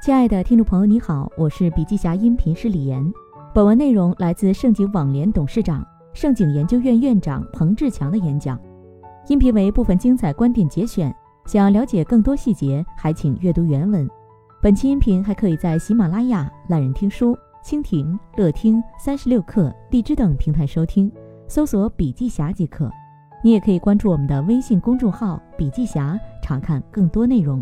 亲爱的听众朋友，你好，我是笔记侠音频师李岩。本文内容来自盛景网联董事长、盛景研究院院长彭志强的演讲，音频为部分精彩观点节选。想要了解更多细节，还请阅读原文。本期音频还可以在喜马拉雅、懒人听书、蜻蜓、乐听、三十六课、荔枝等平台收听，搜索“笔记侠”即可。你也可以关注我们的微信公众号“笔记侠”，查看更多内容。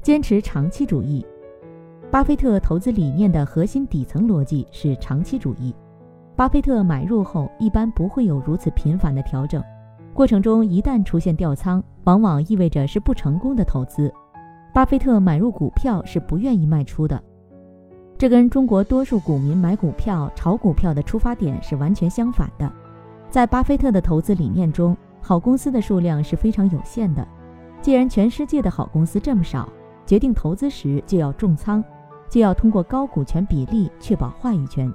坚持长期主义，巴菲特投资理念的核心底层逻辑是长期主义。巴菲特买入后一般不会有如此频繁的调整，过程中一旦出现调仓，往往意味着是不成功的投资。巴菲特买入股票是不愿意卖出的，这跟中国多数股民买股票、炒股票的出发点是完全相反的。在巴菲特的投资理念中，好公司的数量是非常有限的。既然全世界的好公司这么少，决定投资时就要重仓，就要通过高股权比例确保话语权。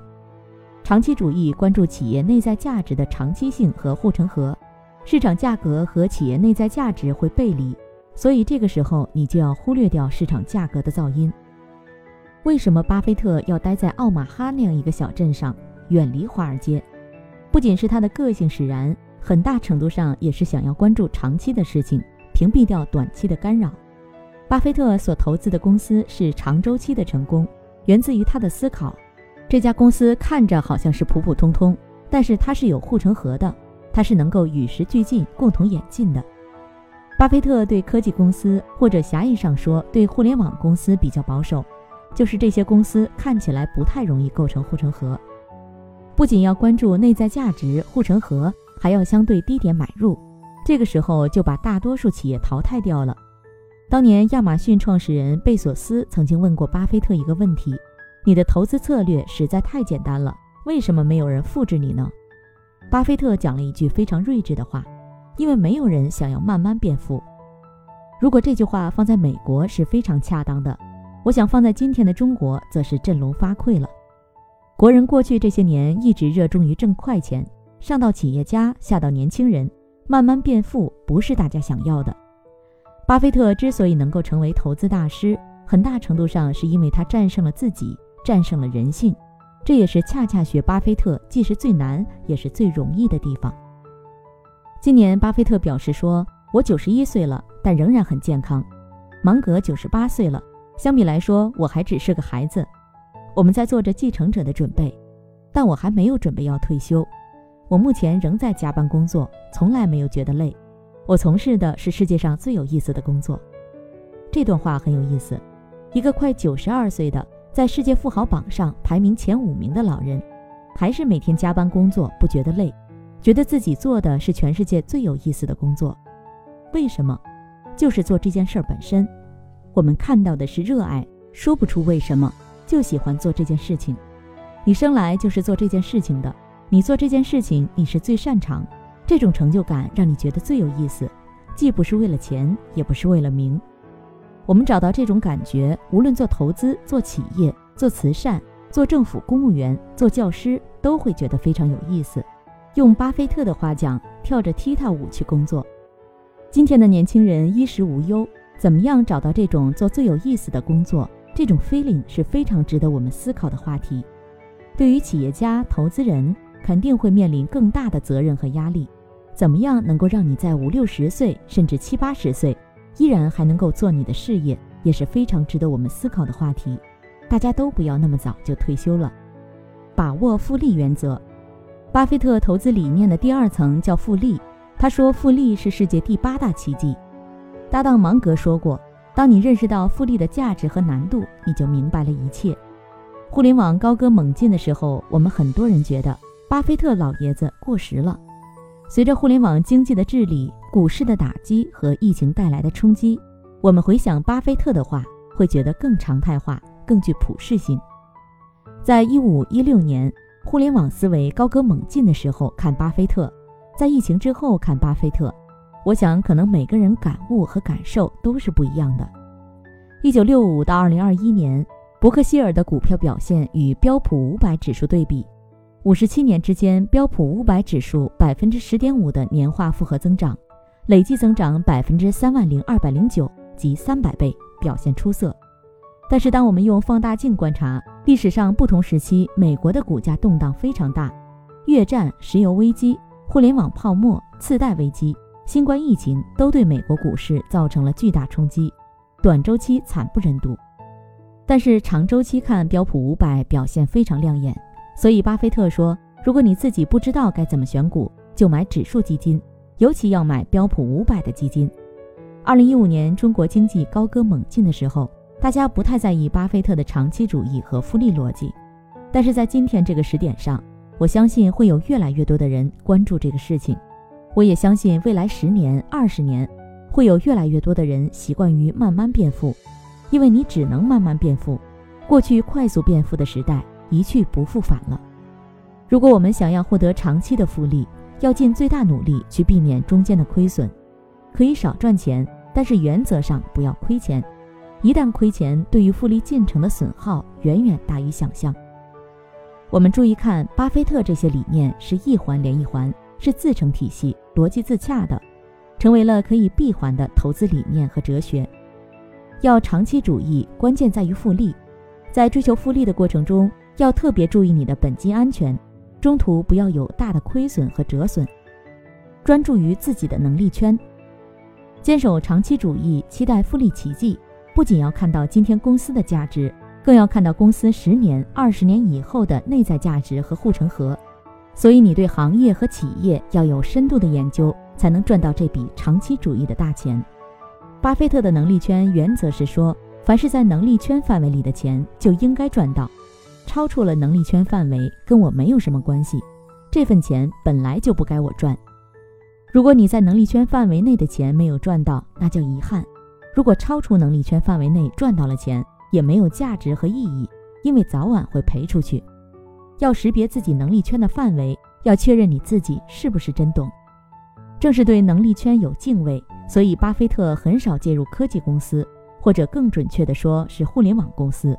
长期主义关注企业内在价值的长期性和护城河，市场价格和企业内在价值会背离，所以这个时候你就要忽略掉市场价格的噪音。为什么巴菲特要待在奥马哈那样一个小镇上，远离华尔街？不仅是他的个性使然，很大程度上也是想要关注长期的事情，屏蔽掉短期的干扰。巴菲特所投资的公司是长周期的成功，源自于他的思考。这家公司看着好像是普普通通，但是它是有护城河的，它是能够与时俱进、共同演进的。巴菲特对科技公司，或者狭义上说对互联网公司比较保守，就是这些公司看起来不太容易构成护城河。不仅要关注内在价值、护城河，还要相对低点买入，这个时候就把大多数企业淘汰掉了。当年亚马逊创始人贝索斯曾经问过巴菲特一个问题：“你的投资策略实在太简单了，为什么没有人复制你呢？”巴菲特讲了一句非常睿智的话：“因为没有人想要慢慢变富。”如果这句话放在美国是非常恰当的，我想放在今天的中国则是振聋发聩了。国人过去这些年一直热衷于挣快钱，上到企业家，下到年轻人，慢慢变富不是大家想要的。巴菲特之所以能够成为投资大师，很大程度上是因为他战胜了自己，战胜了人性。这也是恰恰学巴菲特既是最难也是最容易的地方。今年，巴菲特表示说：“我九十一岁了，但仍然很健康。”芒格九十八岁了，相比来说，我还只是个孩子。我们在做着继承者的准备，但我还没有准备要退休。我目前仍在加班工作，从来没有觉得累。我从事的是世界上最有意思的工作。这段话很有意思。一个快九十二岁的，在世界富豪榜上排名前五名的老人，还是每天加班工作，不觉得累，觉得自己做的是全世界最有意思的工作。为什么？就是做这件事儿本身。我们看到的是热爱，说不出为什么，就喜欢做这件事情。你生来就是做这件事情的，你做这件事情，你是最擅长。这种成就感让你觉得最有意思，既不是为了钱，也不是为了名。我们找到这种感觉，无论做投资、做企业、做慈善、做政府公务员、做教师，都会觉得非常有意思。用巴菲特的话讲，跳着踢踏舞去工作。今天的年轻人衣食无忧，怎么样找到这种做最有意思的工作？这种 feeling 是非常值得我们思考的话题。对于企业家、投资人。肯定会面临更大的责任和压力，怎么样能够让你在五六十岁甚至七八十岁，依然还能够做你的事业，也是非常值得我们思考的话题。大家都不要那么早就退休了，把握复利原则。巴菲特投资理念的第二层叫复利，他说复利是世界第八大奇迹。搭档芒格说过，当你认识到复利的价值和难度，你就明白了一切。互联网高歌猛进的时候，我们很多人觉得。巴菲特老爷子过时了。随着互联网经济的治理、股市的打击和疫情带来的冲击，我们回想巴菲特的话，会觉得更常态化、更具普适性。在一五一六年互联网思维高歌猛进的时候看巴菲特，在疫情之后看巴菲特，我想可能每个人感悟和感受都是不一样的。一九六五到二零二一年，伯克希尔的股票表现与标普五百指数对比。五十七年之间，标普五百指数百分之十点五的年化复合增长，累计增长百分之三万零二百零九，即三百倍，表现出色。但是当我们用放大镜观察历史上不同时期，美国的股价动荡非常大，越战、石油危机、互联网泡沫、次贷危机、新冠疫情都对美国股市造成了巨大冲击，短周期惨不忍睹。但是长周期看，标普五百表现非常亮眼。所以巴菲特说，如果你自己不知道该怎么选股，就买指数基金，尤其要买标普五百的基金。二零一五年中国经济高歌猛进的时候，大家不太在意巴菲特的长期主义和复利逻辑。但是在今天这个时点上，我相信会有越来越多的人关注这个事情。我也相信未来十年、二十年，会有越来越多的人习惯于慢慢变富，因为你只能慢慢变富。过去快速变富的时代一去不复返了。如果我们想要获得长期的复利，要尽最大努力去避免中间的亏损，可以少赚钱，但是原则上不要亏钱。一旦亏钱，对于复利进程的损耗远远大于想象。我们注意看，巴菲特这些理念是一环连一环，是自成体系、逻辑自洽的，成为了可以闭环的投资理念和哲学。要长期主义，关键在于复利。在追求复利的过程中，要特别注意你的本金安全。中途不要有大的亏损和折损，专注于自己的能力圈，坚守长期主义，期待复利奇迹。不仅要看到今天公司的价值，更要看到公司十年、二十年以后的内在价值和护城河。所以，你对行业和企业要有深度的研究，才能赚到这笔长期主义的大钱。巴菲特的能力圈原则是说，凡是在能力圈范围里的钱，就应该赚到。超出了能力圈范围，跟我没有什么关系。这份钱本来就不该我赚。如果你在能力圈范围内的钱没有赚到，那叫遗憾；如果超出能力圈范围内赚到了钱，也没有价值和意义，因为早晚会赔出去。要识别自己能力圈的范围，要确认你自己是不是真懂。正是对能力圈有敬畏，所以巴菲特很少介入科技公司，或者更准确的说是互联网公司。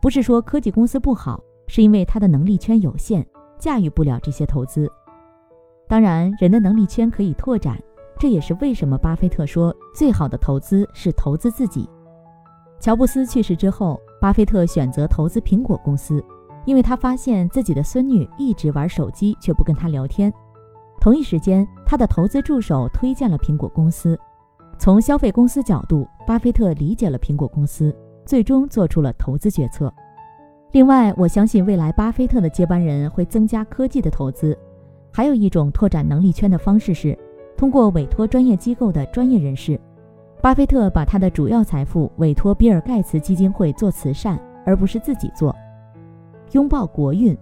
不是说科技公司不好，是因为他的能力圈有限，驾驭不了这些投资。当然，人的能力圈可以拓展，这也是为什么巴菲特说最好的投资是投资自己。乔布斯去世之后，巴菲特选择投资苹果公司，因为他发现自己的孙女一直玩手机却不跟他聊天。同一时间，他的投资助手推荐了苹果公司。从消费公司角度，巴菲特理解了苹果公司。最终做出了投资决策。另外，我相信未来巴菲特的接班人会增加科技的投资。还有一种拓展能力圈的方式是通过委托专业机构的专业人士。巴菲特把他的主要财富委托比尔盖茨基金会做慈善，而不是自己做。拥抱国运。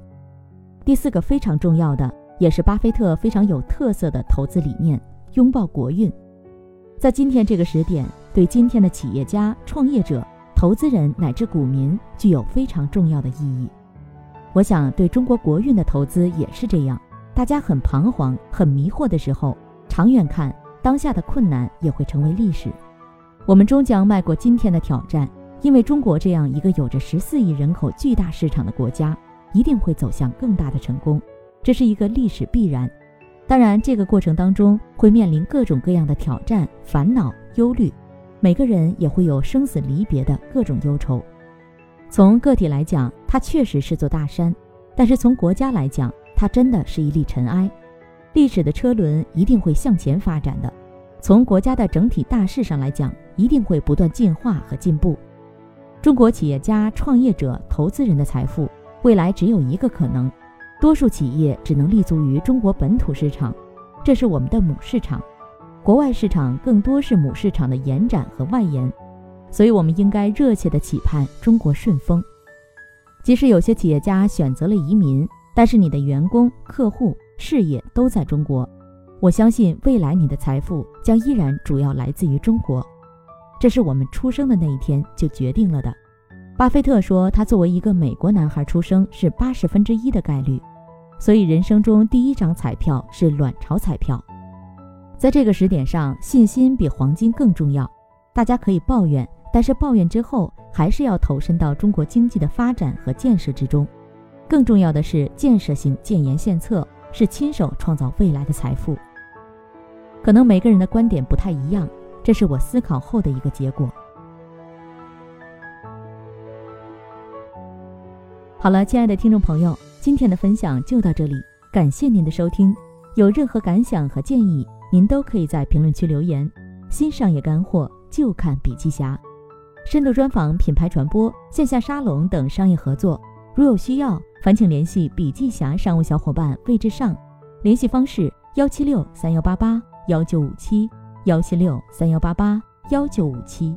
第四个非常重要的，也是巴菲特非常有特色的投资理念：拥抱国运。在今天这个时点，对今天的企业家、创业者。投资人乃至股民具有非常重要的意义。我想对中国国运的投资也是这样。大家很彷徨、很迷惑的时候，长远看，当下的困难也会成为历史。我们终将迈过今天的挑战，因为中国这样一个有着十四亿人口巨大市场的国家，一定会走向更大的成功，这是一个历史必然。当然，这个过程当中会面临各种各样的挑战、烦恼、忧虑。每个人也会有生死离别的各种忧愁。从个体来讲，它确实是座大山；但是从国家来讲，它真的是一粒尘埃。历史的车轮一定会向前发展的。从国家的整体大势上来讲，一定会不断进化和进步。中国企业家、创业者、投资人的财富，未来只有一个可能：多数企业只能立足于中国本土市场，这是我们的母市场。国外市场更多是母市场的延展和外延，所以我们应该热切地期盼中国顺风。即使有些企业家选择了移民，但是你的员工、客户、事业都在中国，我相信未来你的财富将依然主要来自于中国。这是我们出生的那一天就决定了的。巴菲特说，他作为一个美国男孩出生是八十分之一的概率，所以人生中第一张彩票是卵巢彩票。在这个时点上，信心比黄金更重要。大家可以抱怨，但是抱怨之后，还是要投身到中国经济的发展和建设之中。更重要的是，建设性建言献策，是亲手创造未来的财富。可能每个人的观点不太一样，这是我思考后的一个结果。好了，亲爱的听众朋友，今天的分享就到这里，感谢您的收听。有任何感想和建议，您都可以在评论区留言。新商业干货就看笔记侠，深度专访、品牌传播、线下沙龙等商业合作，如有需要，烦请联系笔记侠商务小伙伴魏志尚，联系方式：幺七六三幺八八幺九五七幺七六三幺八八幺九五七。